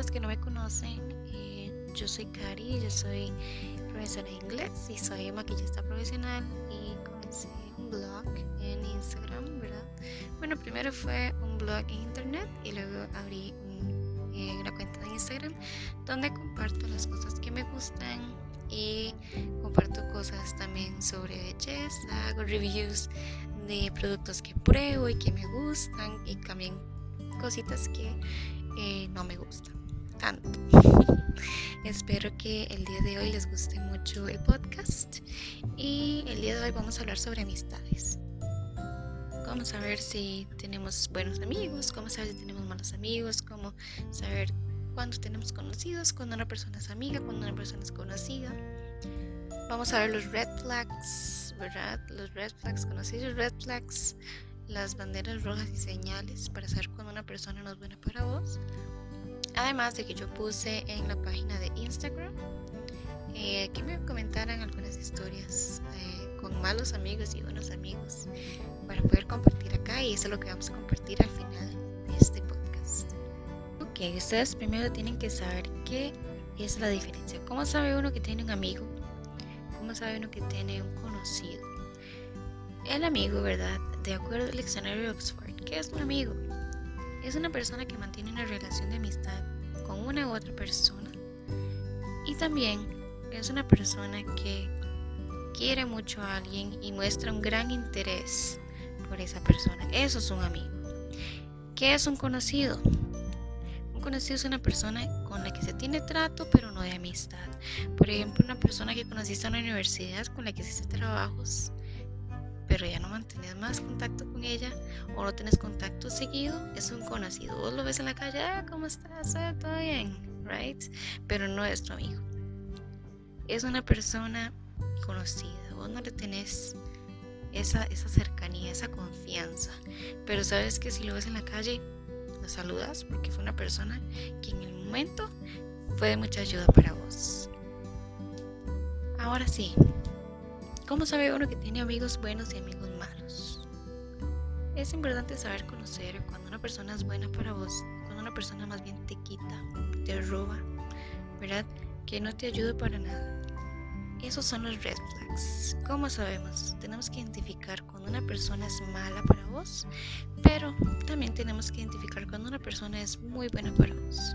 los que no me conocen, eh, yo soy Cari, yo soy profesora de inglés y soy maquillista profesional y comencé un blog en Instagram, ¿verdad? Bueno, primero fue un blog en internet y luego abrí eh, una cuenta de Instagram donde comparto las cosas que me gustan y comparto cosas también sobre belleza, hago reviews de productos que pruebo y que me gustan y también cositas que eh, no me gustan tanto. Espero que el día de hoy les guste mucho el podcast y el día de hoy vamos a hablar sobre amistades. Vamos a ver si tenemos buenos amigos, cómo saber si tenemos malos amigos, cómo saber cuándo tenemos conocidos, cuando una persona es amiga, cuando una persona es conocida. Vamos a ver los red flags, ¿verdad? Los red flags, conocidos red flags, las banderas rojas y señales para saber cuando una persona no es buena para vos. Además de que yo puse en la página de Instagram eh, que me comentaran algunas historias eh, con malos amigos y buenos amigos para poder compartir acá y eso es lo que vamos a compartir al final de este podcast. Ok, ustedes primero tienen que saber qué es la diferencia. ¿Cómo sabe uno que tiene un amigo? ¿Cómo sabe uno que tiene un conocido? El amigo, ¿verdad? De acuerdo al diccionario de Oxford, ¿qué es un amigo? Es una persona que mantiene una relación de amistad con una u otra persona. Y también es una persona que quiere mucho a alguien y muestra un gran interés por esa persona. Eso es un amigo. ¿Qué es un conocido? Un conocido es una persona con la que se tiene trato, pero no de amistad. Por ejemplo, una persona que conociste en la universidad, con la que hiciste trabajos pero ya no mantienes más contacto con ella o no tienes contacto seguido, es un conocido. Vos lo ves en la calle, ah, ¿cómo estás? Ah, ¿Todo bien? Right? Pero no es tu amigo. Es una persona conocida. Vos no le tenés esa, esa cercanía, esa confianza. Pero sabes que si lo ves en la calle, lo saludas porque fue una persona que en el momento fue de mucha ayuda para vos. Ahora sí, ¿Cómo sabe uno que tiene amigos buenos y amigos malos? Es importante saber conocer cuando una persona es buena para vos, cuando una persona más bien te quita, te roba, ¿verdad? Que no te ayuda para nada. Esos son los red flags. ¿Cómo sabemos? Tenemos que identificar cuando una persona es mala para vos, pero también tenemos que identificar cuando una persona es muy buena para vos.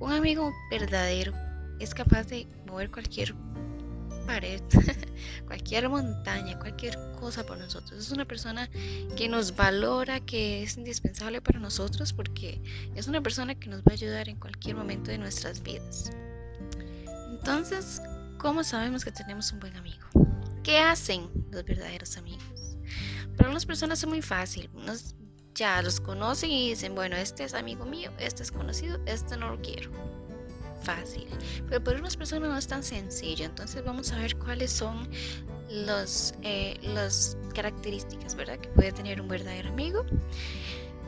Un amigo verdadero es capaz de mover cualquier pared, cualquier montaña, cualquier cosa por nosotros. Es una persona que nos valora, que es indispensable para nosotros porque es una persona que nos va a ayudar en cualquier momento de nuestras vidas. Entonces, ¿cómo sabemos que tenemos un buen amigo? ¿Qué hacen los verdaderos amigos? Para unas personas es muy fácil. Unos ya los conocen y dicen, bueno, este es amigo mío, este es conocido, este no lo quiero fácil, pero para unas personas no es tan sencillo. Entonces vamos a ver cuáles son los, eh, las características, ¿verdad? Que puede tener un verdadero amigo.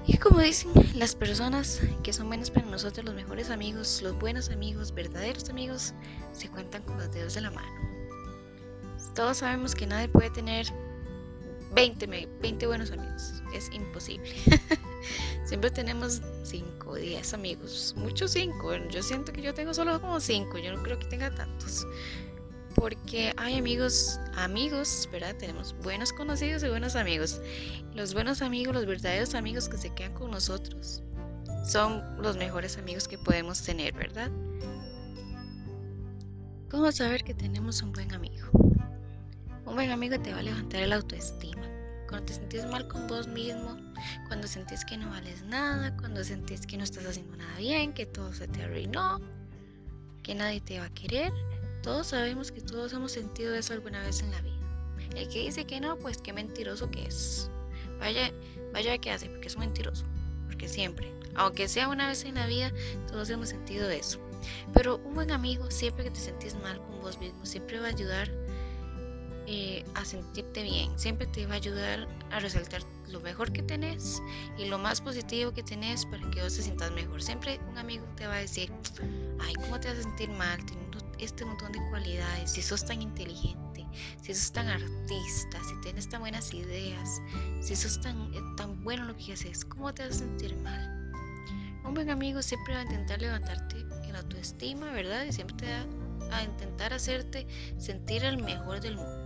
Y como dicen las personas que son buenas para nosotros, los mejores amigos, los buenos amigos, verdaderos amigos, se cuentan con los dedos de la mano. Todos sabemos que nadie puede tener 20, 20 buenos amigos. Es imposible. Siempre tenemos 5 o 10 amigos. Muchos 5. Yo siento que yo tengo solo como 5. Yo no creo que tenga tantos. Porque hay amigos, amigos, ¿verdad? Tenemos buenos conocidos y buenos amigos. Los buenos amigos, los verdaderos amigos que se quedan con nosotros, son los mejores amigos que podemos tener, ¿verdad? ¿Cómo saber que tenemos un buen amigo? Un buen amigo te va a levantar el autoestima. Cuando te sentís mal con vos mismo, cuando sentís que no vales nada, cuando sentís que no estás haciendo nada bien, que todo se te arruinó, que nadie te va a querer. Todos sabemos que todos hemos sentido eso alguna vez en la vida. El que dice que no, pues qué mentiroso que es. Vaya, vaya que hace, porque es mentiroso. Porque siempre, aunque sea una vez en la vida, todos hemos sentido eso. Pero un buen amigo, siempre que te sentís mal con vos mismo, siempre va a ayudar eh, a sentirte bien. Siempre te va a ayudar a resaltar lo mejor que tenés y lo más positivo que tenés para que vos te sientas mejor. Siempre un amigo te va a decir, ay, ¿cómo te vas a sentir mal teniendo este montón de cualidades? Si sos tan inteligente, si sos tan artista, si tienes tan buenas ideas, si sos tan, eh, tan bueno en lo que haces, ¿cómo te vas a sentir mal? un buen amigo siempre va a intentar levantarte en autoestima, ¿verdad? Y siempre te va a intentar hacerte sentir el mejor del mundo.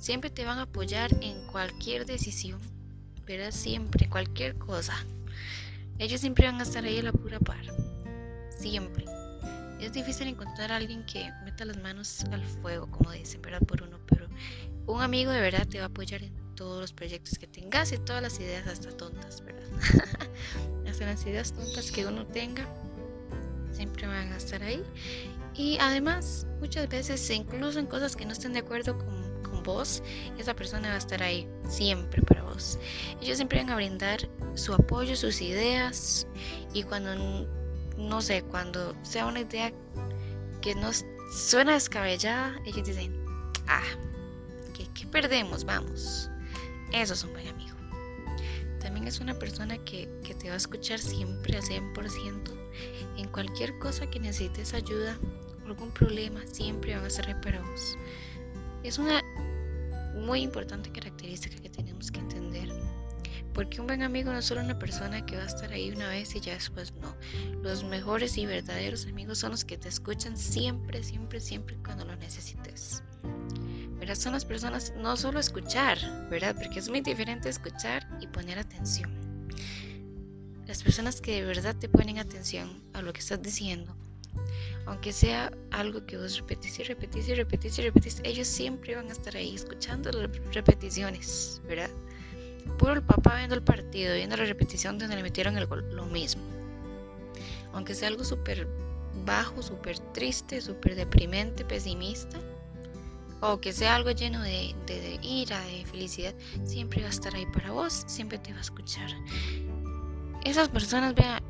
Siempre te van a apoyar en cualquier decisión, ¿verdad? Siempre, cualquier cosa. Ellos siempre van a estar ahí a la pura par. Siempre. Es difícil encontrar a alguien que meta las manos al fuego, como dicen, ¿verdad? Por uno, pero un amigo de verdad te va a apoyar en todos los proyectos que tengas y todas las ideas hasta tontas, ¿verdad? hasta las ideas tontas que uno tenga, siempre van a estar ahí. Y además, muchas veces, incluso en cosas que no estén de acuerdo con, vos, esa persona va a estar ahí siempre para vos. Ellos siempre van a brindar su apoyo, sus ideas y cuando no sé, cuando sea una idea que nos suena descabellada, ellos dicen, ah, ¿qué, perdemos? Vamos. Eso es un buen amigo. También es una persona que, que te va a escuchar siempre al 100%. En cualquier cosa que necesites ayuda algún problema, siempre van a ser para vos. Es una muy importante característica que tenemos que entender porque un buen amigo no es solo una persona que va a estar ahí una vez y ya después no. Los mejores y verdaderos amigos son los que te escuchan siempre, siempre, siempre cuando lo necesites. ¿Verdad? Son las personas, no solo escuchar, ¿verdad? Porque es muy diferente escuchar y poner atención. Las personas que de verdad te ponen atención a lo que estás diciendo, aunque sea algo que vos repetís y repetís y repetís y repetís, ellos siempre van a estar ahí escuchando las repeticiones, ¿verdad? Puro el papá viendo el partido, viendo la repetición donde le metieron el gol, lo mismo. Aunque sea algo súper bajo, súper triste, súper deprimente, pesimista, o que sea algo lleno de, ira, de felicidad, siempre va a estar ahí para vos, siempre te va a escuchar. Esas personas, vean,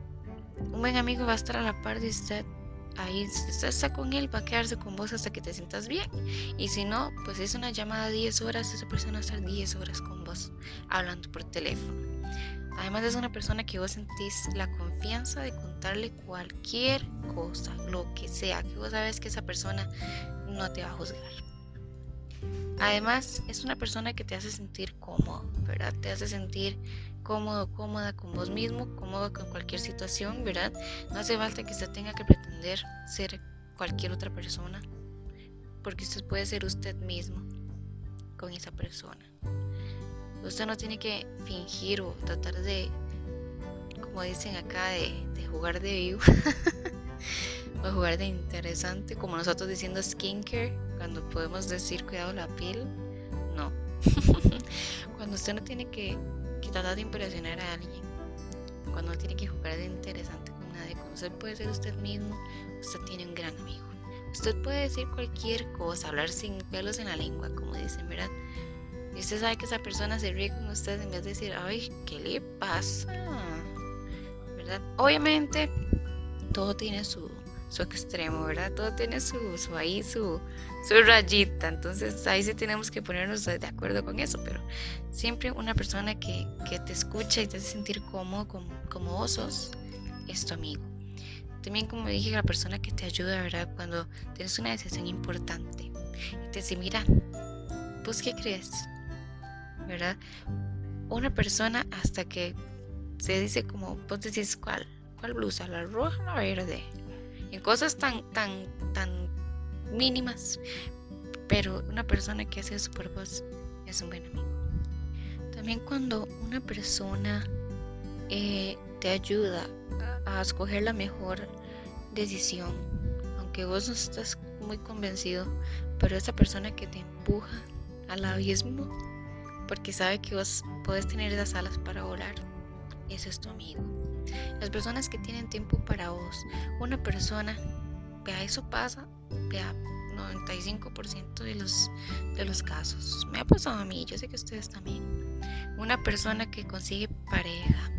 un buen amigo va a estar a la par de usted ahí está con él, va a quedarse con vos hasta que te sientas bien. Y si no, pues es una llamada de 10 horas, esa persona va a estar 10 horas con vos hablando por teléfono. Además es una persona que vos sentís la confianza de contarle cualquier cosa, lo que sea, que vos sabes que esa persona no te va a juzgar. Además es una persona que te hace sentir cómodo, ¿verdad? Te hace sentir cómodo, cómoda con vos mismo, cómodo con cualquier situación, ¿verdad? No hace falta que usted tenga que pretender ser cualquier otra persona, porque usted puede ser usted mismo con esa persona. Usted no tiene que fingir o tratar de, como dicen acá, de, jugar de vivo. o jugar de interesante, como nosotros diciendo skincare, cuando podemos decir cuidado la piel. No. cuando usted no tiene que que trata de impresionar a alguien. Cuando tiene que jugar de interesante con nadie, cuando usted puede ser usted mismo, usted tiene un gran amigo. Usted puede decir cualquier cosa, hablar sin pelos en la lengua, como dicen, ¿verdad? Y usted sabe que esa persona se ríe con usted en vez de decir, ay, ¿qué le pasa? ¿Verdad? Obviamente, todo tiene su, su extremo, ¿verdad? Todo tiene su, su ahí, su, su rayita. Entonces ahí sí tenemos que ponernos de acuerdo con eso. Pero siempre una persona que, que te escucha y te hace sentir cómodo como, como vos es tu amigo. También como dije, la persona que te ayuda, ¿verdad? Cuando tienes una decisión importante. Y te dice, mira, ¿vos qué crees? ¿Verdad? Una persona hasta que se dice como, vos decís, ¿cuál? ¿Cuál blusa? ¿La roja o la verde? en cosas tan, tan, tan mínimas. Pero una persona que hace eso por vos es un buen amigo. También cuando una persona eh, te ayuda a, escoger la mejor decisión, aunque vos no estás muy convencido, pero esa persona que te empuja al abismo, porque sabe que vos puedes tener esas alas para volar, ese es tu amigo. Las personas que tienen tiempo para vos, una persona, vea, eso pasa, vea, 95% de los, de los casos. Me ha pasado a mí, yo sé que ustedes también. Una persona que consigue pareja.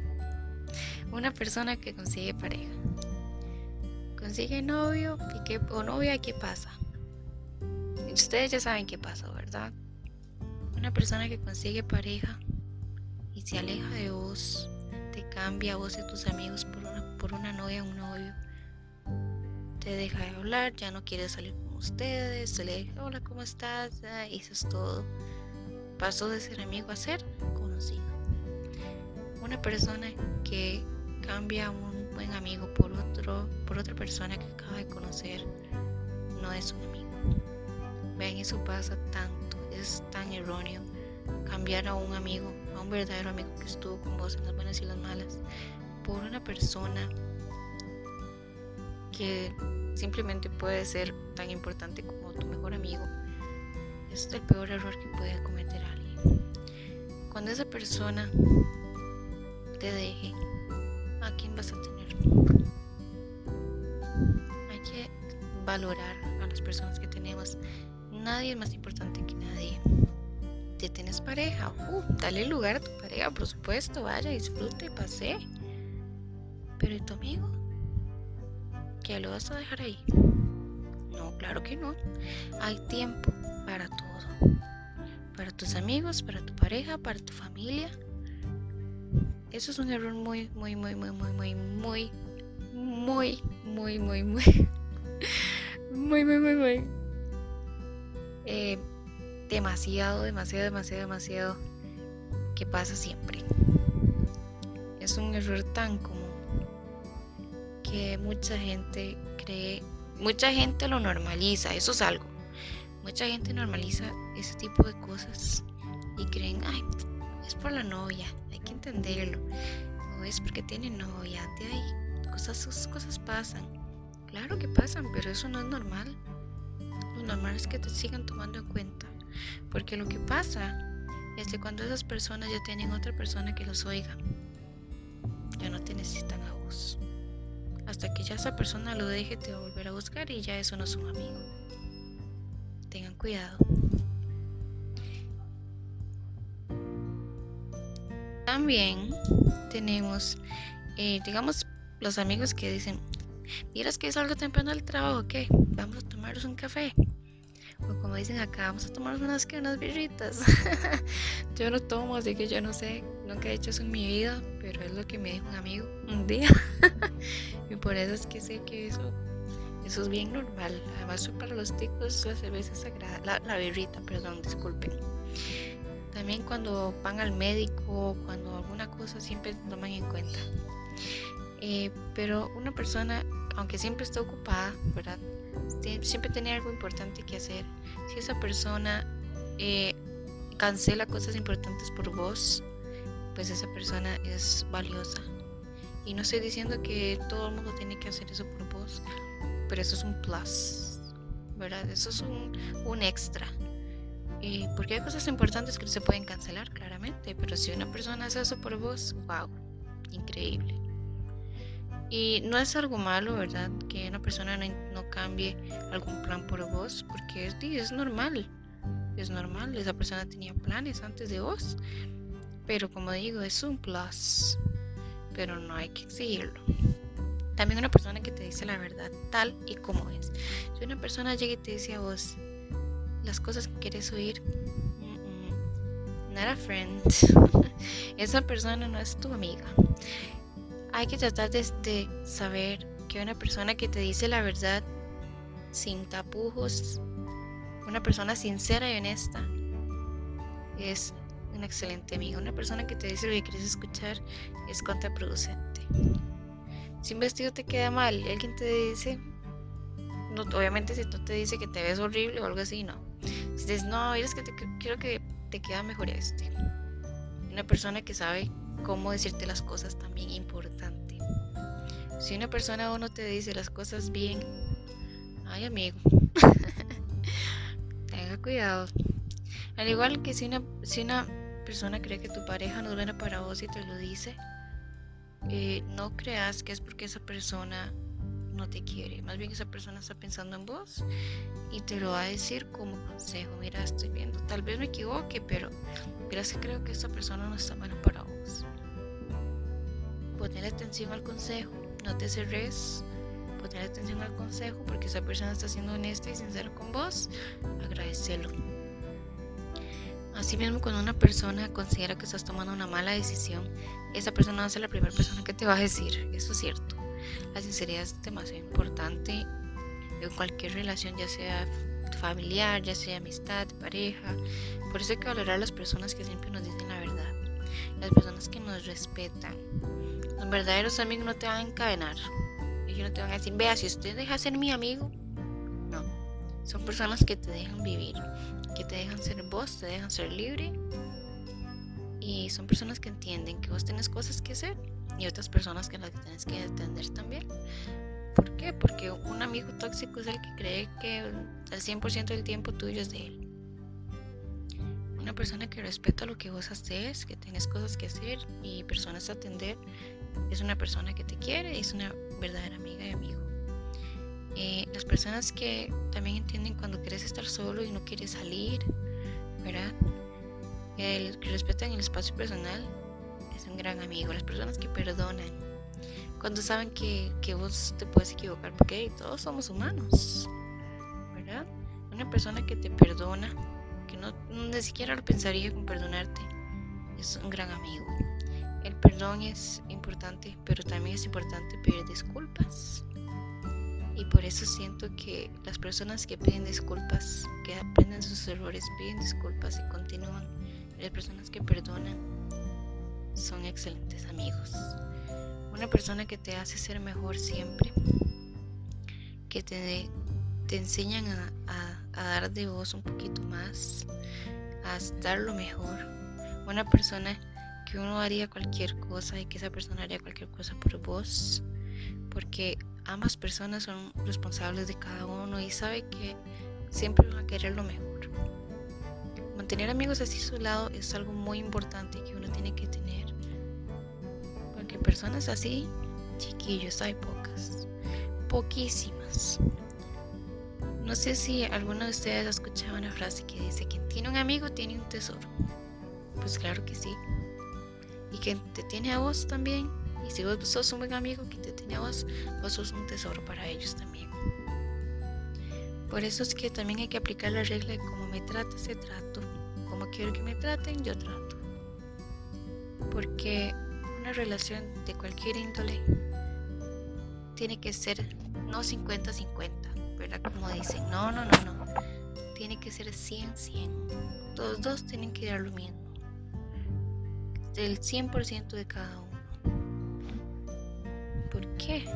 Una persona que consigue pareja. Consigue novio y qué, o novia qué pasa. Ustedes ya saben qué pasa, ¿verdad? Una persona que consigue pareja y se aleja de vos te cambia a vos y tus amigos por una, por una novia o un novio. Te deja de hablar, ya no quiere salir con ustedes, se le dice, hola, ¿cómo estás? y eso es todo. Pasó de ser amigo a ser conocido. Una persona que cambia a un buen amigo por otro, por otra persona que acaba de conocer, no es un amigo. Ven, eso pasa tanto, es tan erróneo cambiar a un amigo, a un verdadero amigo que estuvo con vos en las buenas y las malas, por una persona que simplemente puede ser tan importante como tu mejor amigo. Es el peor error que puede cometer alguien. Cuando esa persona te deje, ¿a quién vas a tener? Hay que valorar a las personas que tenemos. Nadie es más importante que nadie. Si tienes pareja, uh, dale lugar a tu pareja, por supuesto, vaya, disfrute, pase. Pero ¿y tu amigo? ¿Que lo vas a dejar ahí? No, claro que no. Hay tiempo para todo. Para tus amigos, para tu pareja, para tu familia. Eso es un error muy, muy, muy, muy, muy, muy, muy, muy, muy, muy, muy, muy, muy, muy, muy. Eh, demasiado, demasiado, demasiado, demasiado que pasa siempre. Es un error tan común que mucha gente cree, mucha gente lo normaliza, eso es algo. Mucha gente normaliza ese tipo de cosas y creen, ay, es por la novia, hay que entenderlo. O es porque tiene novia, de ahí, cosas, cosas pasan. Claro que pasan, pero eso no es normal. Lo normal es que te sigan tomando en cuenta porque lo que pasa es que cuando esas personas ya tienen otra persona que los oiga, ya no te necesitan a vos. Hasta que ya esa persona lo deje, te va a volver a buscar y ya eso no es un amigo. Tengan cuidado. También tenemos, eh, digamos, los amigos que dicen, miras que es algo temprano al trabajo, ¿qué? Vamos a tomarnos un café como dicen acá, vamos a tomar unas que unas birritas. yo no tomo, así que yo no sé, nunca he hecho eso en mi vida, pero es lo que me dijo un amigo un día. y por eso es que sé que eso, eso es bien normal. Además, para los ticos la cerveza sagrada, la, la birrita, perdón, disculpen. También cuando van al médico, cuando alguna cosa, siempre toman en cuenta. Eh, pero una persona, aunque siempre está ocupada, ¿verdad? Siempre tiene algo importante que hacer. Si esa persona eh, cancela cosas importantes por vos, pues esa persona es valiosa. Y no estoy diciendo que todo el mundo tiene que hacer eso por vos, pero eso es un plus, ¿verdad? Eso es un, un extra. Eh, porque hay cosas importantes que se pueden cancelar, claramente, pero si una persona hace eso por vos, wow, increíble. Y no es algo malo, ¿verdad? Que una persona no, cambie algún plan por vos, porque es, es normal. Es normal, esa persona tenía planes antes de vos. Pero como digo, es un plus. Pero no hay que exigirlo. También una persona que te dice la verdad tal y como es. Si una persona llega y te dice a vos las cosas que quieres oír, not a friend. Esa persona no es tu amiga hay que tratar de, saber que una persona que te dice la verdad sin tapujos, una persona sincera y honesta, es un excelente amigo. Una persona que te dice lo que quieres escuchar es contraproducente. Si un vestido te queda mal y alguien te dice, no, obviamente si no te dice que te ves horrible o algo así, no. Si dices, no, es que te, quiero que te queda mejor este. Una persona que sabe cómo decirte las cosas también importante. Si una persona o uno te dice las cosas bien, ay amigo, tenga cuidado. Al igual que si una, si una persona cree que tu pareja no es buena para vos y te lo dice, eh, no creas que es porque esa persona no te quiere. Más bien esa persona está pensando en vos y te lo va a decir como consejo. Mira, estoy viendo, tal vez me equivoque, pero mira, creo que esa persona no está buena para vos. Atención al consejo, no te cerres. Poner atención al consejo porque esa persona está siendo honesta y sincera con vos. Agradecelo. Asimismo, cuando una persona considera que estás tomando una mala decisión, esa persona va a ser la primera persona que te va a decir. Eso es cierto. La sinceridad es demasiado importante en cualquier relación, ya sea familiar, ya sea amistad, pareja. Por eso hay que valorar a las personas que siempre nos dicen la verdad, las personas que nos respetan, Los verdaderos amigos no te van a encadenar. Ellos no te van a decir, vea, si usted deja ser mi amigo. No. Son personas que te dejan vivir, que te dejan ser vos, te dejan ser libre. Y son personas que entienden que vos tenés cosas que hacer y otras personas que las que tienes que atender también. ¿Por qué? Porque un amigo tóxico es el que cree que el 100% del tiempo tuyo es de él. Una persona que respeta lo que vos haces, que tienes cosas que hacer y personas a atender, es una persona que te quiere y es una verdadera amiga y amigo. Eh, las personas que también entienden cuando quieres estar solo y no quieres salir, ¿verdad? El que respetan el espacio personal es un gran amigo. Las personas que perdonan, cuando saben que, que vos te puedes equivocar, porque todos somos humanos, ¿verdad? Una persona que te perdona, que no ni siquiera lo pensaría con perdonarte, es un gran amigo. El perdón es importante, pero también es importante pedir disculpas. Y por eso siento que las personas que piden disculpas, que aprenden sus errores, piden disculpas y continúan, las personas que perdonan, son excelentes amigos. Una persona que te hace ser mejor siempre, que te, te enseñan a, a, dar de vos un poquito más, a dar lo mejor. Una persona que uno haría cualquier cosa y que esa persona haría cualquier cosa por vos, porque ambas personas son responsables de cada uno y sabe que siempre van a querer lo mejor. Mantener amigos así a su lado es algo muy importante que uno tiene que tener personas así, chiquillos, hay pocas, poquísimas. No sé si alguno de ustedes ha escuchado una frase que dice, quien tiene un amigo tiene un tesoro. Pues claro que sí. Quien te tiene a vos también. Y si vos sos un buen amigo, quien te tiene a vos, vos sos un tesoro para ellos también. Por eso es que también hay que aplicar la regla de cómo me trata, se trato. Como quiero que me traten, yo trato. Porque una relación de cualquier índole tiene que ser no 50-50, ¿verdad? Como dicen, no, no, no, no. Tiene que ser 100-100. Los dos tienen que dar lo mismo. Del 100% de cada uno. ¿Por qué?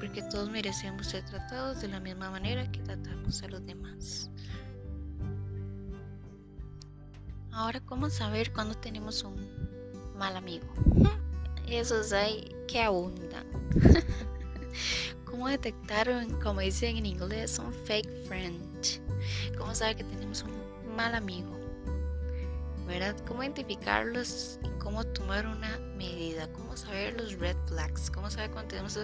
Porque todos merecemos ser tratados de la misma manera que tratamos a los demás. Ahora, ¿cómo saber cuándo tenemos un mal amigo? esos hay que abundan. ¿Cómo detectar, como dicen en inglés, un fake friend? ¿Cómo saber que tenemos un mal amigo? ¿Verdad? ¿Cómo identificarlos y cómo tomar una medida? ¿Cómo saber los red flags? ¿Cómo saber cuando tenemos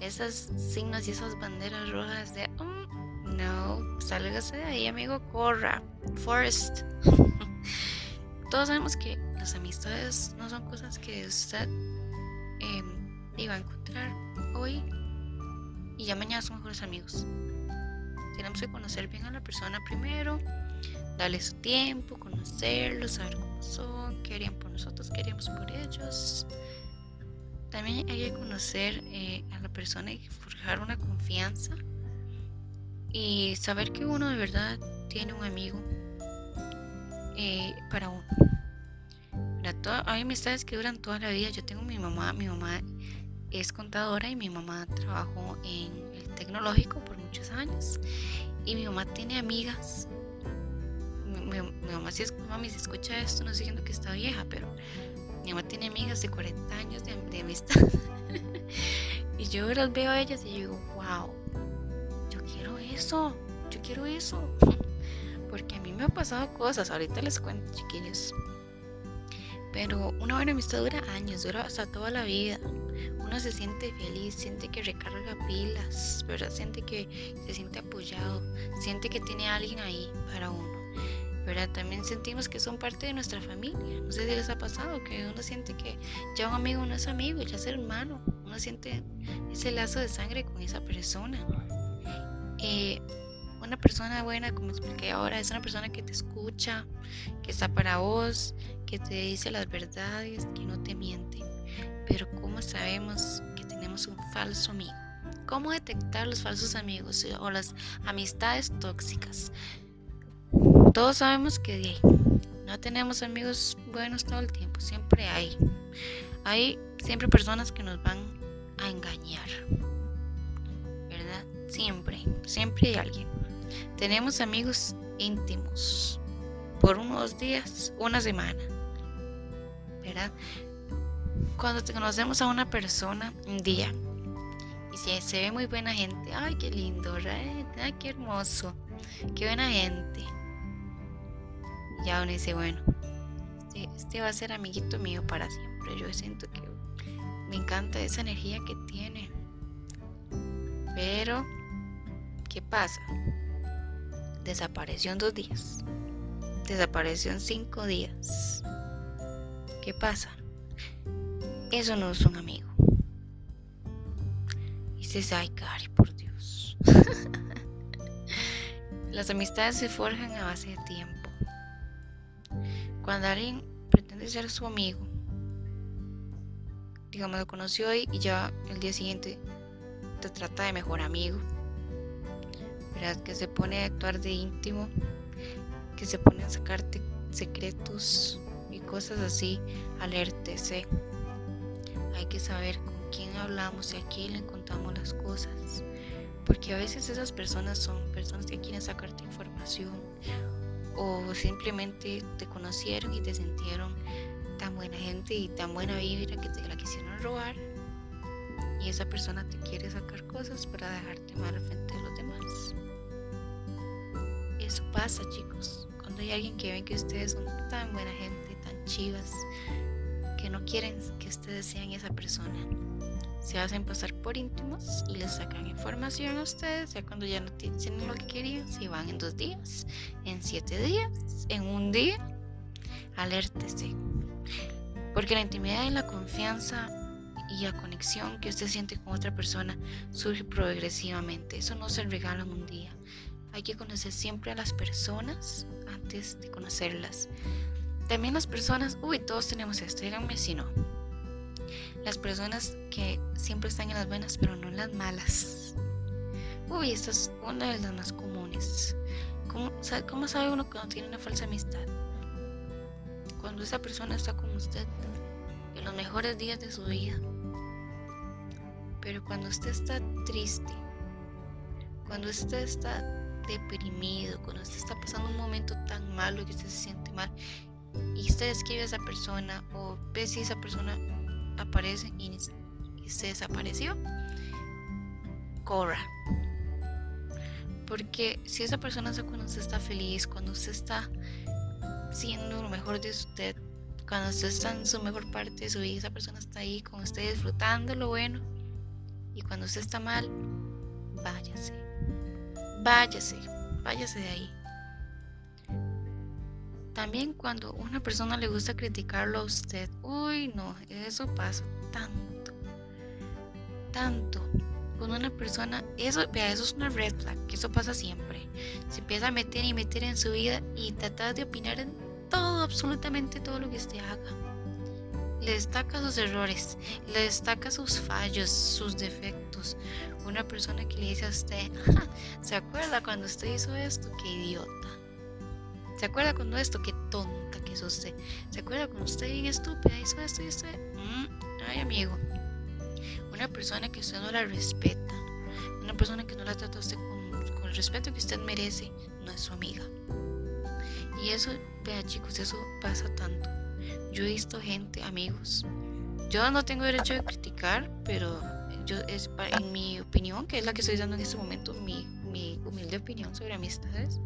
esos, signos y esas banderas rojas de, mm, no, sálgase de ahí, amigo, corra, Forest. Todos sabemos que las amistades no son cosas que usted eh, iba a encontrar hoy y ya mañana son mejores amigos. Tenemos que conocer bien a la persona primero, darle su tiempo, conocerlos, saber cómo son, qué harían por nosotros, qué haríamos por ellos. También hay que conocer eh, a la persona y forjar una confianza y saber que uno de verdad tiene un amigo eh, para uno hay amistades que duran toda la vida. Yo tengo mi mamá, mi mamá es contadora y mi mamá trabajó en el tecnológico por muchos años. Y mi mamá tiene amigas. Mi, mamá, si, mami, si escucha esto, no sé diciendo que está vieja, pero mi mamá tiene amigas de 40 años de, de amistad. y yo las veo a ellas y digo, wow, yo quiero eso, yo quiero eso. Porque a mí me han pasado cosas, ahorita les cuento, chiquillos. Pero una buena amistad dura años, dura hasta toda la vida. Uno se siente feliz, siente que recarga pilas, ¿verdad? Siente que se siente apoyado, siente que tiene alguien ahí para uno. ¿Verdad? También sentimos que son parte de nuestra familia. No sé si les ha pasado que uno siente que ya un amigo no es amigo, ya es hermano. Uno siente ese lazo de sangre con esa persona. Eh, una persona buena, como expliqué ahora, es una persona que te escucha, que está para vos, que te dice las verdades, que no te miente. Pero ¿cómo sabemos que tenemos un falso amigo? ¿Cómo detectar los falsos amigos o las amistades tóxicas? Todos sabemos que no tenemos amigos buenos todo el tiempo, siempre hay. Hay siempre personas que nos van a engañar. ¿Verdad? Siempre, siempre hay alguien. Tenemos amigos íntimos por unos días, una semana. ¿Verdad? Cuando te conocemos a una persona un día y si se ve muy buena gente, ay, qué lindo. Ay, qué hermoso, qué buena gente. Ya uno dice, bueno, este, este va a ser amiguito mío para siempre. Yo siento que me encanta esa energía que tiene. Pero, ¿qué pasa? Desapareció en dos días. Desapareció en cinco días. ¿Qué pasa? Eso no es un amigo. Y dices, ay, Cari, por Dios. Las amistades se forjan a base de tiempo. Cuando alguien pretende ser su amigo, digamos, lo conoció hoy y ya el día siguiente te trata de mejor amigo, ¿verdad? Que se pone a actuar de íntimo, que se pone a sacarte secretos y cosas así, alértese. Hay que saber con quién hablamos y a quién le contamos las cosas. Porque a veces esas personas son personas que quieren sacarte información o simplemente te conocieron y te sintieron tan buena gente y tan buena vibra que te la quisieron robar y esa persona te quiere sacar cosas para dejarte mal al frente de los demás. Eso pasa, chicos. Cuando hay alguien que ven que ustedes son tan buena gente, tan chivas, que no quieren que ustedes sean esa persona. Se hacen pasar por íntimos y les sacan información a ustedes. Ya cuando ya no tienen lo que querían, si van en dos días, en siete días, en un día, alértese. Porque la intimidad y la confianza y la conexión que usted siente con otra persona surge progresivamente. Eso no se regala en un día. Hay que conocer siempre a las personas antes de conocerlas. También las personas, uy, todos tenemos esto, díganme si no. Las personas que siempre están en las buenas, pero no en las malas. Uy, esta es una de las más comunes. ¿Cómo, ¿Cómo sabe uno que no tiene una falsa amistad? cuando esa persona está con usted en los mejores días de su vida. Pero cuando usted está triste, cuando usted está deprimido, cuando usted está pasando un momento tan malo que usted se siente mal y usted escribe a esa persona o ve si esa persona aparece y, se desapareció, corra. Porque si esa persona está cuando usted está feliz, cuando usted está siendo lo mejor de usted. Cuando usted está en su mejor parte de su vida, esa persona está ahí con usted disfrutando lo bueno. Y cuando usted está mal, váyase. Váyase, váyase de ahí. También cuando una persona le gusta criticarlo a usted, uy, no, eso pasa tanto, tanto. Cuando una persona, eso, vea, eso es una red flag, que eso pasa siempre. Se empieza a meter y meter en su vida y tratar de opinar en todo, absolutamente todo lo que usted haga. Le destaca sus errores, le destaca sus fallos, sus defectos. Una persona que le dice a usted, ¿se acuerda cuando usted hizo esto? ¡Qué idiota! ¿Se acuerda cuando esto? ¡Qué tonta que es usted! ¿Se acuerda cuando usted bien estúpida hizo esto y usted? Mm, ay, amigo. Una persona que usted no la respeta, una persona que no la trata a usted con, con el respeto que usted merece, no es su amiga. Y eso, vea chicos, eso pasa tanto. Yo he visto gente, amigos. Yo no tengo derecho de criticar, pero yo es en mi opinión, que es la que estoy dando en este momento, mi, mi humilde opinión sobre amistades.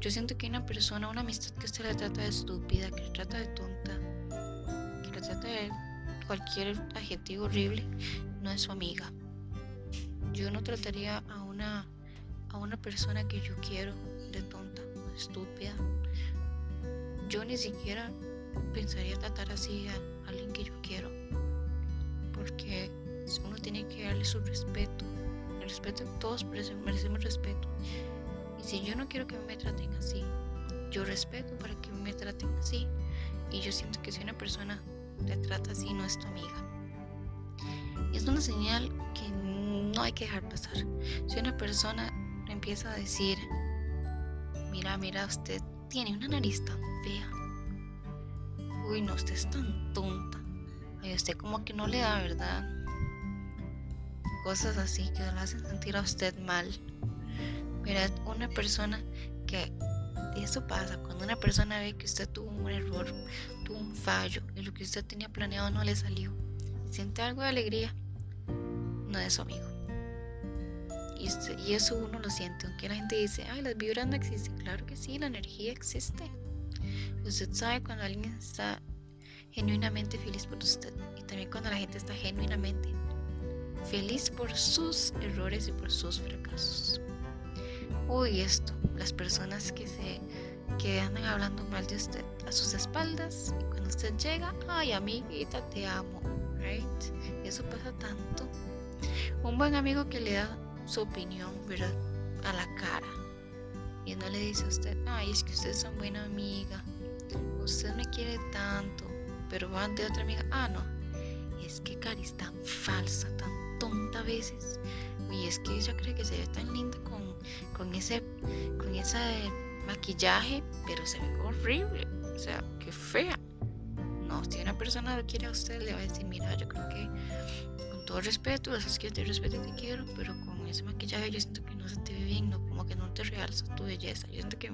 Yo siento que una persona, una amistad que usted la trata de estúpida, que la trata de tonta, que la trata de cualquier adjetivo horrible, no es su amiga. Yo no trataría a una, a una persona que yo quiero de tonta estúpida yo ni siquiera pensaría tratar así a alguien que yo quiero. Porque uno tiene que darle su respeto. Respeto, todos merecemos respeto. Y si yo no quiero que me traten así, yo respeto para que me traten así. Y yo siento que si una persona te trata así, no es tu amiga. Es una señal que no hay que dejar pasar. Si una persona empieza a decir, mira, mira, usted tiene una nariz tan fea. Uy, no, usted es tan tonta. a usted como que no le da, ¿verdad? Cosas así que le hacen sentir a usted mal. ¿Verdad? Una persona que y eso pasa cuando una persona ve que usted tuvo un error, tuvo un fallo y lo que usted tenía planeado no le salió. Siente algo de alegría, no es su amigo. Y, y eso uno lo siente, aunque la gente dice, ay, las vibras no existen. Claro que sí, la energía existe. Usted sabe cuando alguien está genuinamente feliz por usted y también cuando la gente está genuinamente feliz por sus errores y por sus fracasos. Uy, esto, las personas que se que andan hablando mal de usted a sus espaldas y cuando usted llega, ay amiguita, te amo, right? Eso pasa tanto. Un buen amigo que le da su opinión, ¿verdad? A la cara y no le dice a usted, ay, es que usted es una buena amiga, usted me quiere tanto, pero va ante otra amiga, ah, no, es que Cari es tan falsa, tan tonta a veces, y es que ella cree que se ve tan linda con, con ese, con ese maquillaje, pero se ve horrible, o sea, qué fea. No, si una persona lo quiere a usted, le va a decir, mira, yo creo que con todo respeto, es que te respeto y te quiero, pero con ese maquillaje yo siento que no se te ve bien, no, como que no te realza tu belleza. Yo siento que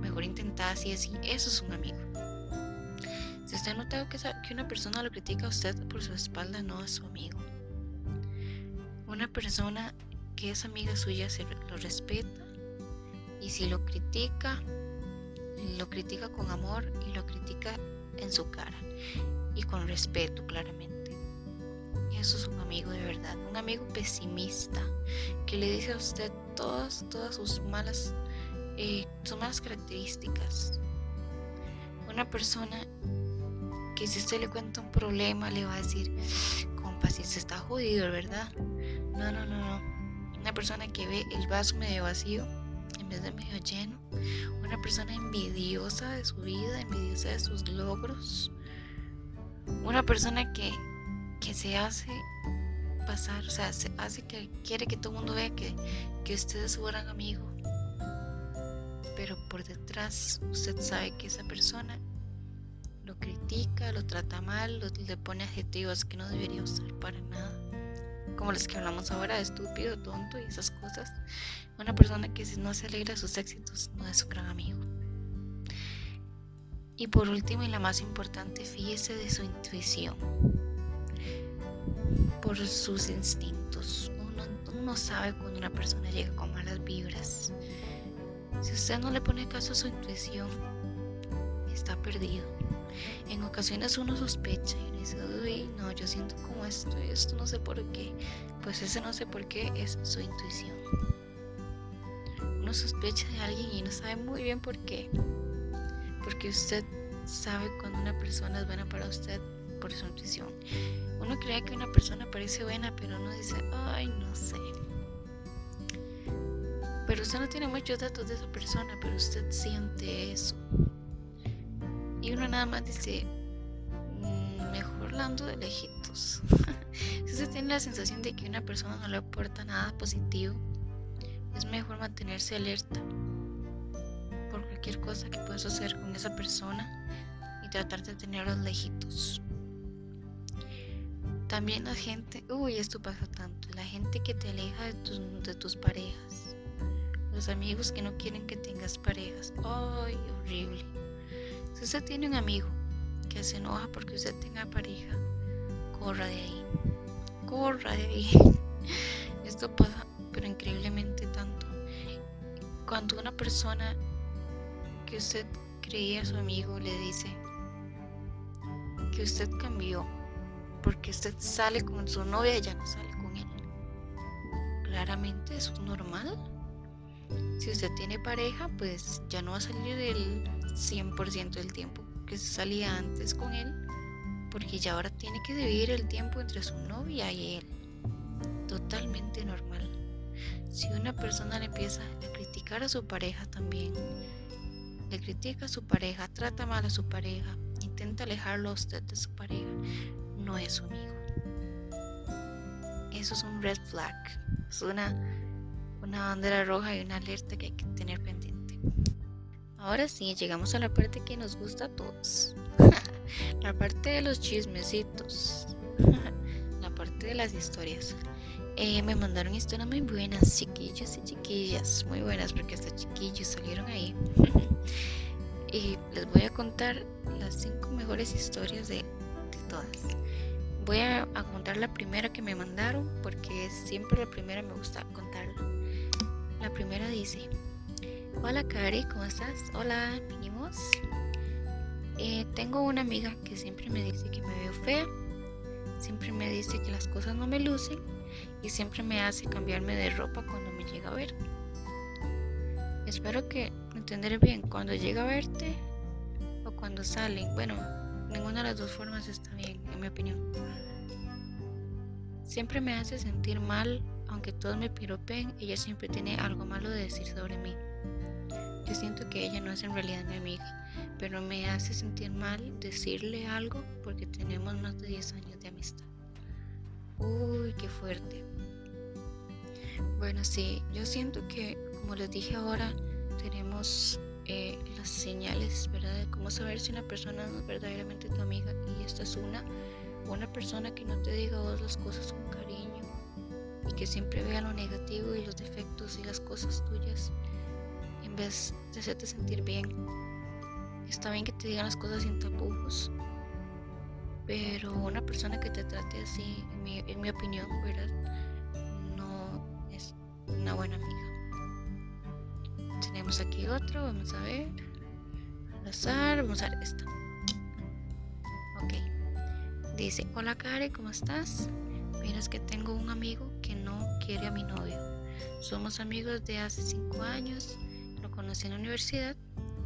mejor intentar así, así, eso es un amigo. Si usted ha notado que, que una persona lo critica a usted por su espalda, no es su amigo. Una persona que es amiga suya se lo respeta y si lo critica, lo critica con amor y lo critica en su cara y con respeto claramente. Eso es un amigo de verdad, un amigo pesimista que le dice a usted todas, todas sus malas, eh, sus malas características. Una persona que si usted le cuenta un problema le va a decir, compa, si se está jodido, ¿verdad? No, no, no, no. Una persona que ve el vaso medio vacío en vez de medio lleno. Una persona envidiosa de su vida, envidiosa de sus logros. Una persona que, que se hace pasar, o sea, se hace que quiere que todo el mundo vea que, que usted es su gran amigo. Pero por detrás usted sabe que esa persona lo critica, lo trata mal, le pone adjetivos que no debería usar para nada. Como los que hablamos ahora, estúpido, tonto y esas cosas. Una persona que no se alegra de sus éxitos no es un gran amigo. Y por último y la más importante, fíjese de su intuición. Por sus instintos. Uno, uno sabe cuando una persona llega con malas vibras. Si usted no le pone caso a su intuición, está perdido. En ocasiones uno sospecha y dice, uy, no, yo siento como esto esto, no sé por qué. Pues ese no sé por qué es su intuición. Uno sospecha de alguien y no sabe muy bien por qué. Porque usted sabe cuando una persona es buena para usted por su intuición. Uno cree que una persona parece buena, pero uno dice, ay, no sé. Pero usted no tiene muchos datos de esa persona, pero usted siente eso. Y uno nada más dice, mm, mejor lando de lejitos. si usted tiene la sensación de que una persona no le aporta nada positivo, es mejor mantenerse alerta por cualquier cosa que pueda suceder con esa persona y tratar de tenerlos lejitos. También la gente, uy, esto pasa tanto, la gente que te aleja de tus, de tus parejas, los amigos que no quieren que tengas parejas, ay, horrible. Si usted tiene un amigo que se enoja porque usted tenga pareja, corra de ahí. Corra de ahí. Esto pasa, pero increíblemente tanto. Cuando una persona que usted creía su amigo le dice que usted cambió porque usted sale con su novia y ya no sale con él. Claramente es normal. Si usted tiene pareja, pues ya no va a salir del 100% del tiempo que salía antes con él, porque ya ahora tiene que dividir el tiempo entre su novia y él. Totalmente normal. Si una persona le empieza a criticar a su pareja también, le critica a su pareja, trata mal a su pareja, intenta alejarlo a usted de su pareja, no es su amigo. Eso es un red flag, es una una bandera roja y una alerta que hay que tener pendiente. Ahora sí, llegamos a la parte que nos gusta a todos. la parte de los chismecitos. la parte de las historias. Eh, me mandaron historias muy buenas, chiquillos y chiquillas, muy buenas porque hasta chiquillos salieron ahí. y les voy a contar las cinco mejores historias de, todas. Voy a, contar la primera que me mandaron porque siempre la primera me gusta contarla. La primera dice, hola Cari, ¿cómo estás? Hola, vinimos. Eh, tengo una amiga que siempre me dice que me veo fea, siempre me dice que las cosas no me lucen y siempre me hace cambiarme de ropa cuando me llega a ver. Espero que entenderé bien cuando llega a verte o cuando salen. Bueno, ninguna de las dos formas está bien, en mi opinión. Siempre me hace sentir mal, aunque todos me piropen, ella siempre tiene algo malo de decir sobre mí. Yo siento que ella no es en realidad mi amiga, pero me hace sentir mal decirle algo porque tenemos más de 10 años de amistad. Uy, qué fuerte. Bueno, sí, yo siento que, como les dije ahora, tenemos eh, las señales, ¿verdad? De cómo saber si una persona no es verdaderamente tu amiga. Y esta es una, una persona que no te diga vos las cosas con cariño y que siempre vea lo negativo y los defectos y las cosas tuyas en vez de hacerte sentir bien. Está bien que te digan las cosas sin tapujos, pero una persona que te trate así, en mi, opinión, ¿verdad? No es una buena amiga. Tenemos aquí otro, vamos a ver. Al azar, vamos a ver esto. Ok. Dice, hola Kare, ¿cómo estás? Miras que tengo un amigo quiere a mi novio. Somos amigos de hace cinco años. Lo conocí en la universidad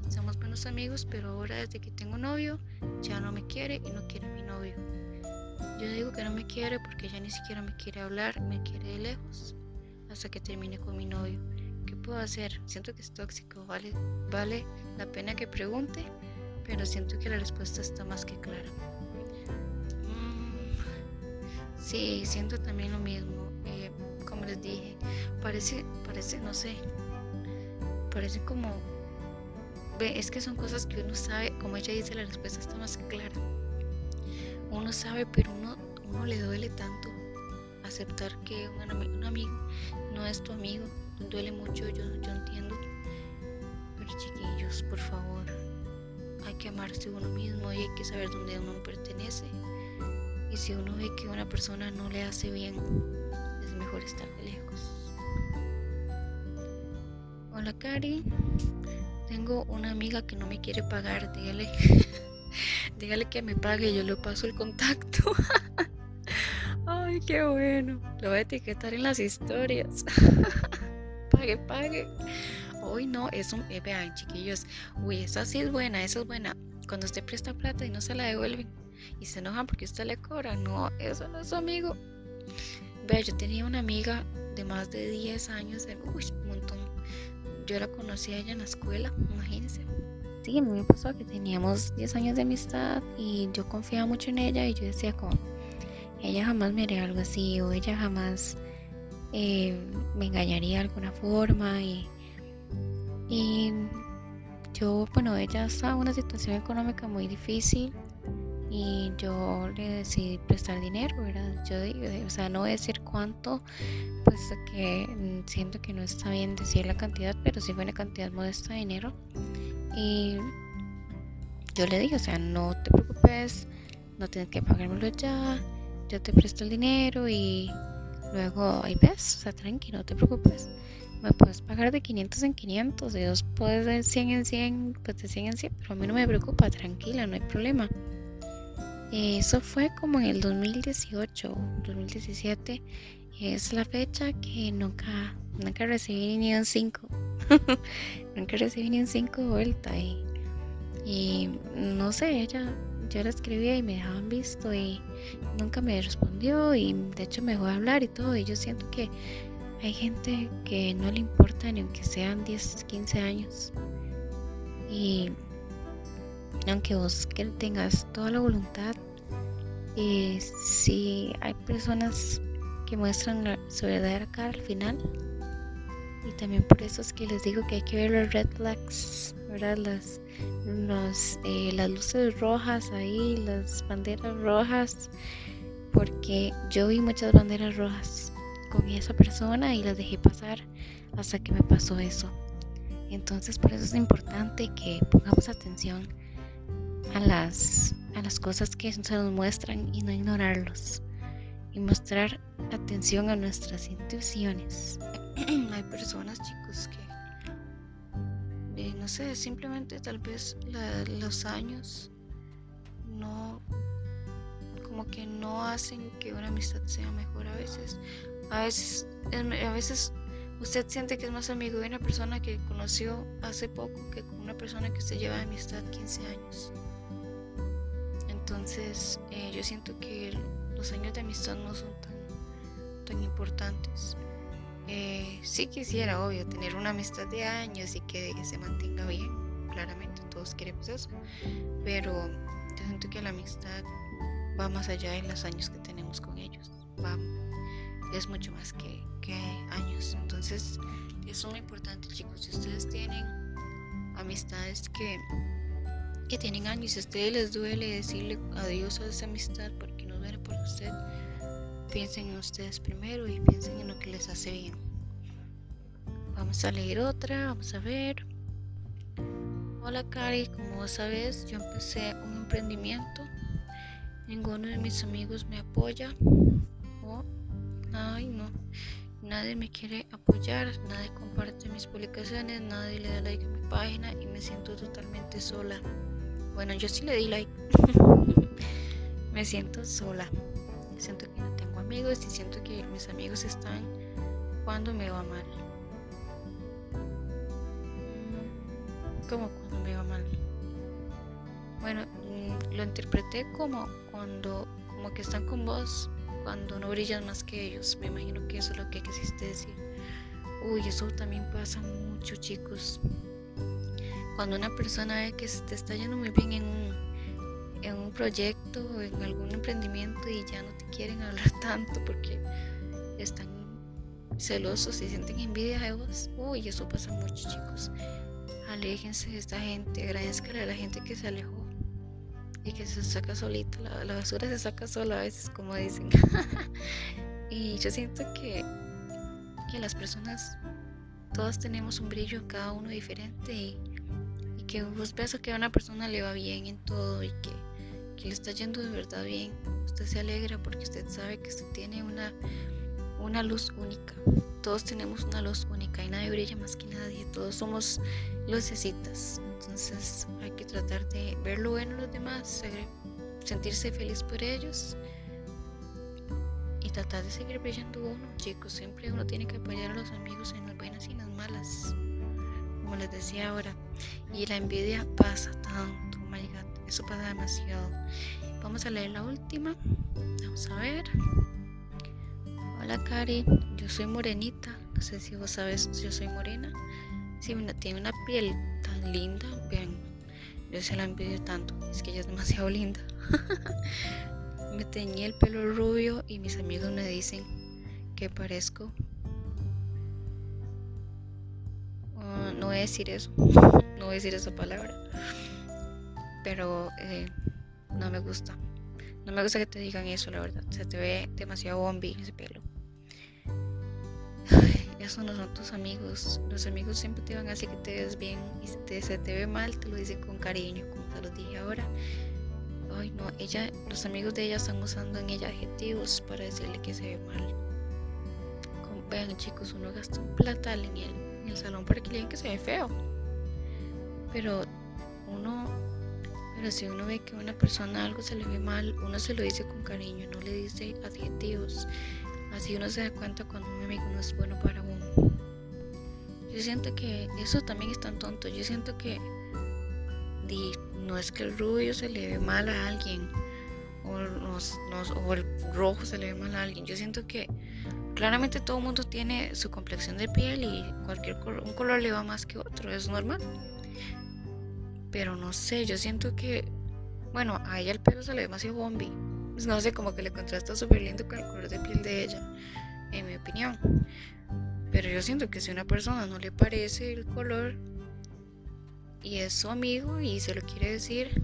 somos buenos amigos, pero ahora desde que tengo novio ya no me quiere y no quiere a mi novio. Yo digo que no me quiere porque ya ni siquiera me quiere hablar, me quiere de lejos hasta que termine con mi novio. ¿Qué puedo hacer? Siento que es tóxico, vale, vale la pena que pregunte, pero siento que la respuesta está más que clara. Mm, sí, siento también lo mismo. Como les dije, parece, parece, no sé, parece como es que son cosas que uno sabe, como ella dice, la respuesta está más clara. Uno sabe, pero uno, uno le duele tanto aceptar que un, amigo no es tu amigo. Duele mucho, yo, yo entiendo. Pero chiquillos, por favor, hay que amarse uno mismo y hay que saber dónde uno pertenece. Y si uno ve que una persona no le hace bien, mejor estar lejos. Hola, Cari. Tengo una amiga que no me quiere pagar, dígale, dígale que me pague, yo le paso el contacto. Ay, qué bueno. Lo voy a etiquetar en las historias. pague, pague. Uy, no, eso, eh, vean, chiquillos. Uy, esa sí es buena, esa es buena. Cuando usted presta plata y no se la devuelven y se enojan porque usted le cobra, no, eso no es su amigo. Vea, yo tenía una amiga de más de 10 años, uy, un montón yo la conocí a ella en la escuela, imagínense. Sí, a mí me pasó que teníamos 10 años de amistad y yo confiaba mucho en ella y yo decía como, ella jamás me haría algo así o ella jamás eh, me engañaría de alguna forma y, y yo, bueno, ella estaba en una situación económica muy difícil y yo le decidí prestar dinero, ¿verdad? Yo, o sea, no voy a decir cuánto, pues que mm, siento que no está bien decir la cantidad, pero sí fue una cantidad modesta de dinero. Y yo le dije, o sea, no te preocupes, no tienes que pagármelo ya, yo te presto el dinero y luego ahí ves, o sea, tranqui, no te preocupes. Me puedes pagar de 500 en 500, y dos puedes de 100 en 100, pues de 100 en 100, pero a mí no me preocupa, tranquila, no hay problema. Eso fue como en el 2018, 2017. Es la fecha que nunca, nunca recibí ni un 5. nunca recibí ni un 5 de vuelta. Y, y no sé, ella, yo la escribía y me dejaban visto y nunca me respondió. Y de hecho me dejó de hablar y todo. Y yo siento que hay gente que no le importa ni aunque sean 10, 15 años. Y aunque vos que tengas toda la voluntad, y si hay personas que muestran su verdadera cara al final. Y también por eso es que les digo que hay que ver los red flags, ¿verdad? Las, eh, las luces rojas ahí, las banderas rojas. porque yo vi muchas banderas rojas con esa persona y las dejé pasar hasta que me pasó eso. Entonces por eso es importante que pongamos atención a las, a las cosas que se nos muestran y no ignorarlos. Y mostrar atención a nuestras intuiciones. Hay personas, chicos, que, eh, no sé, simplemente tal vez los años no, como que no hacen que una amistad sea mejor a veces. A veces, a veces usted siente que es más amigo de una persona que conoció hace poco que con una persona que usted lleva de amistad 15 años. Entonces, eh, yo siento que los años de amistad no son tan, tan importantes. Eh, sí quisiera, obvio, tener una amistad de años y que se mantenga bien, claramente, todos queremos eso, pero yo siento que la amistad va más allá de los años que tenemos con ellos, va, es mucho más que, que años. Entonces, es muy importante, chicos. Si ustedes tienen amistades que, que tienen años, si a ustedes les duele decirle adiós a esa amistad porque no duele por usted, piensen en ustedes primero y piensen en lo que les hace bien. Vamos a leer otra, vamos a ver. Hola Cari, como vos sabes, yo empecé un emprendimiento. Ninguno de mis amigos me apoya. Oh, ay, no. Nadie me quiere apoyar, nadie comparte mis publicaciones, nadie le da like a mi página y me siento totalmente sola. Bueno, yo sí le di like. me siento sola. Siento que no tengo amigos y siento que mis amigos están cuando me va mal. Mm, ¿Cómo cuando me va mal? Bueno, mm, lo interpreté como cuando como que están con vos cuando no brillas más que ellos. Me imagino que eso es lo que quisiste decir. Uy, eso también pasa mucho, chicos. Cuando una persona ve que te está yendo muy bien en un, en un proyecto o en algún emprendimiento y ya no te quieren hablar tanto porque están celosos y sienten envidia de vos. Uy, eso pasa mucho, chicos. Aléjense de esta gente, agradezcanle a la gente que se alejó y que se saca solito, la, basura se saca sola a veces, como dicen. y yo siento que, que las personas, todas tenemos un brillo, cada uno diferente, y, que vos ves que a una persona le va bien en todo y que, que le está yendo de verdad bien. Usted se alegra porque usted sabe que usted tiene una, una luz única. Todos tenemos una luz única y nadie brilla más que nadie. Todos somos lucecitas. Entonces hay que tratar de ver lo bueno en los demás, sentirse feliz por ellos y tratar de seguir brillando uno, chicos. Siempre uno tiene que apoyar a los amigos en las buenas y en las malas, como les decía ahora. Y la envidia pasa tanto, oh my god, eso pasa demasiado. Vamos a leer la última. Vamos a ver. Hola Cari, yo soy morenita. No sé si vos sabes, yo soy morena. Sí, tiene una piel tan linda, vean, yo se la envidio tanto, es que ella es demasiado linda. me teñí el pelo rubio y mis amigos me dicen que parezco. No voy a decir eso, no voy a decir esa palabra, pero eh, no me gusta. No me gusta que te digan eso, la verdad. Se te ve demasiado bombi ese pelo eso no son tus amigos. Los amigos siempre te van a decir que te ves bien y si te, se te ve mal, te lo dicen con cariño, como te lo dije ahora. Ay, no, ella, los amigos de ella están usando en ella adjetivos para decirle que se ve mal. vean, chicos, uno gasta un platal en el, en el salón para que le que se ve feo. Pero uno, pero si uno ve que a una persona algo se le ve mal, uno se lo dice con cariño, no le dice adjetivos. Así uno se da cuenta cuando un amigo no es bueno para uno. Yo siento que eso también es tan tonto. Yo siento que no es que el rubio se le ve mal a alguien o, o el rojo se le ve mal a alguien. Yo siento que claramente todo mundo tiene su complexión de piel y cualquier un color le va más que otro, es normal. Pero no sé, yo siento que, bueno, a ella el pelo se le ve más bombi no sé, como que le contrasta súper lindo con el color de piel de ella, en mi opinión. Pero yo siento que si una persona no le parece el color y es su amigo y se lo quiere decir,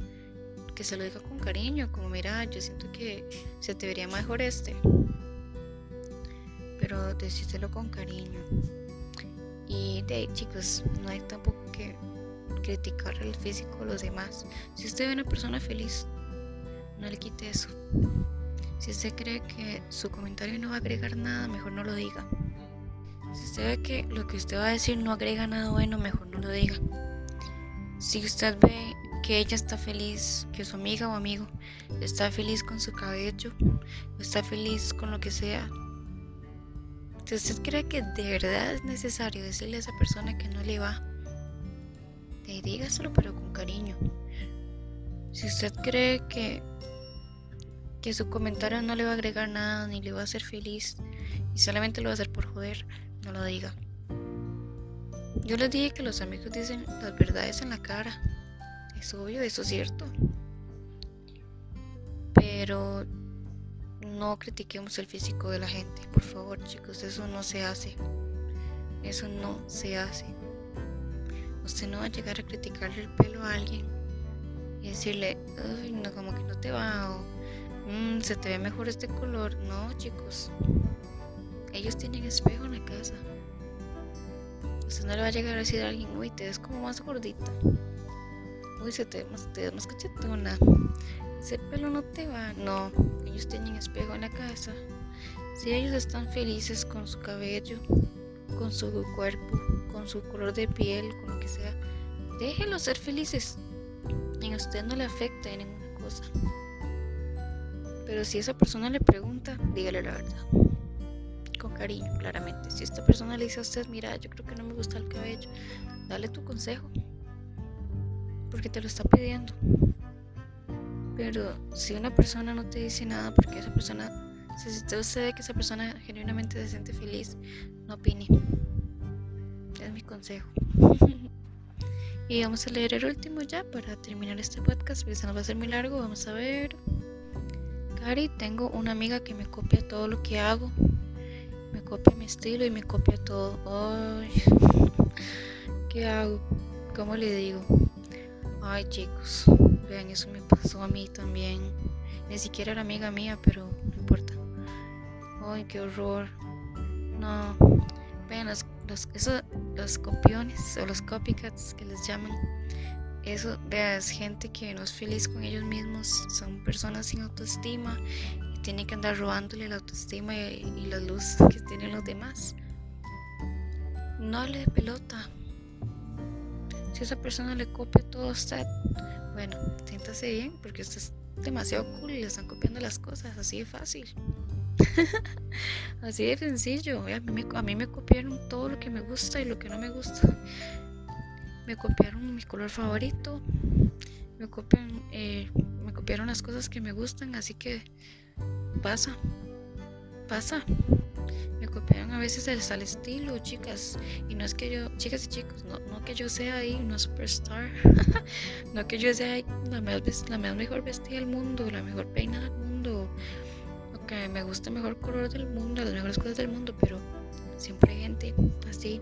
que se lo diga con cariño, como mira, yo siento que se te vería mejor este. Pero decíselo con cariño. Y de ahí, chicos, no hay tampoco que criticar el físico de los demás. Si usted ve a una persona feliz, no le quite eso. Si usted cree que su comentario no va a agregar nada, mejor no lo diga. Si usted ve que lo que usted va a decir no agrega nada bueno, mejor no lo diga. Si usted ve que ella está feliz, que su amiga o amigo está feliz con su cabello, está feliz con lo que sea, si usted cree que de verdad es necesario decirle a esa persona que no le va, dígaselo pero con cariño. Si usted cree que, que su comentario no le va a agregar nada ni le va a hacer feliz y solamente lo va a hacer por joder, no lo diga. Yo les dije que los amigos dicen las verdades en la cara. Es obvio, eso es cierto. Pero no critiquemos el físico de la gente, por favor, chicos, eso no se hace. Eso no se hace. Usted no va a llegar a criticarle el pelo a alguien y decirle, Ay, no, como que no te va, o mm, se te ve mejor este color. No, chicos, ellos tienen espejo en la casa. Usted no le va a llegar a decir a alguien, uy, te ves como más gordita. Uy, se te, más, te ves más cachetona. Ese pelo no te va. No, ellos tienen espejo en la casa. Si ellos están felices con su cabello, con su cuerpo, con su color de piel, con lo que sea, déjenlos ser felices. En usted no le afecta en ninguna cosa. Pero si esa persona le pregunta, dígale la verdad con cariño, claramente. Si esta persona le dice a usted, mira, yo creo que no me gusta el cabello, dale tu consejo, porque te lo está pidiendo. Pero si una persona no te dice nada, porque esa persona, si usted ve que esa persona genuinamente se siente feliz, no opine. Es mi consejo. y vamos a leer el último ya para terminar este podcast, porque se nos va a hacer muy largo. Vamos a ver. Cari, tengo una amiga que me copia todo lo que hago me copia mi estilo y me copia todo. Ay, ¿qué hago? ¿Cómo le digo? Ay, chicos, vean, eso me pasó a mí también. Ni siquiera era amiga mía, pero no importa. Ay, qué horror. No, vean, los, los, eso, los copiones o los copycats que les llaman. Eso, veas, gente que no es feliz con ellos mismos, son personas sin autoestima tiene que andar robándole la autoestima y, la luz que tienen los demás. No le pelota. Si esa persona le copia todo a usted, bueno, siéntase bien porque usted es demasiado cool y le están copiando las cosas, así de fácil. así de sencillo. A mí, me, a mí me copiaron todo lo que me gusta y lo que no me gusta. Me copiaron mi color favorito. Me copian, eh, me copiaron las cosas que me gustan, así que pasa, pasa. Me copian a veces el, estilo, chicas. Y no es que yo, chicas y chicos, no, no que yo sea ahí una superstar. no que yo sea la más, la mejor vestida del mundo, la mejor peinada del mundo. O que me guste el mejor color del mundo, las mejores cosas del mundo. Pero siempre hay gente así.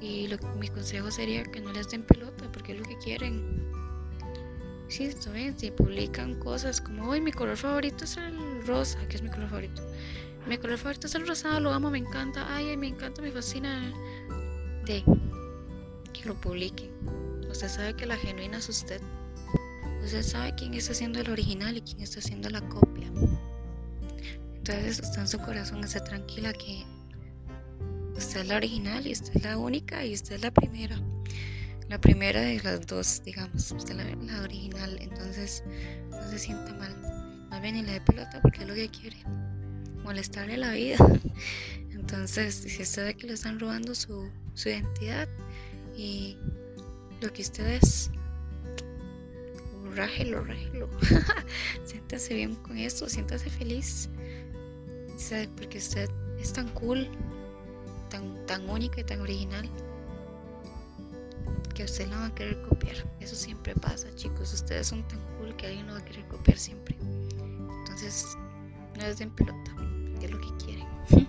Y lo, mi consejo sería que no les den pelota porque es lo que quieren. Sí, si publican cosas como, hoy mi color favorito es el rosa, que es mi color favorito. Mi color favorito es el rosado, lo amo, me encanta. Ay, me encanta, me fascina. De que lo publiquen. Usted sabe que la genuina es usted. Usted sabe quién está haciendo el original y quién está haciendo la copia. Entonces usted en su corazón está tranquila que usted es la original y usted es la única y usted es la primera. La primera de las dos, digamos, usted es la, la original. Entonces no se sienta mal más bien ni le dé pelota porque es lo que quiere, molestarle la vida. Entonces, si usted ve que le están robando su, su identidad y lo que usted es, rájelo, rájelo. siéntase bien con esto, siéntase feliz. Porque usted es tan cool, tan, tan única y tan original que usted lo va a querer copiar. Eso siempre pasa, chicos. Ustedes son tan cool que alguien lo va a querer copiar siempre. Entonces, no es den pelota, es lo que quieren.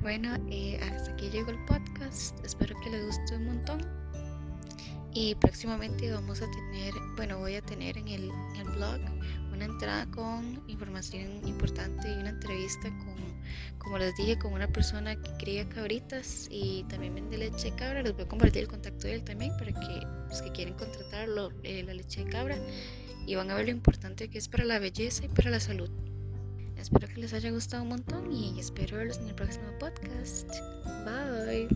bueno, eh, hasta aquí llegó el podcast. Espero que les guste un montón. Y próximamente vamos a tener, bueno, voy a tener en el, en el blog una entrada con información importante y una entrevista con, como les dije, con una persona que cría cabritas y también vende leche de cabra. Les voy a compartir el contacto de él también para que los que quieren contratarlo, eh, la leche de cabra y van a ver lo importante que es para la belleza y para la salud. Espero que les haya gustado un montón y espero verlos en el próximo podcast. Bye.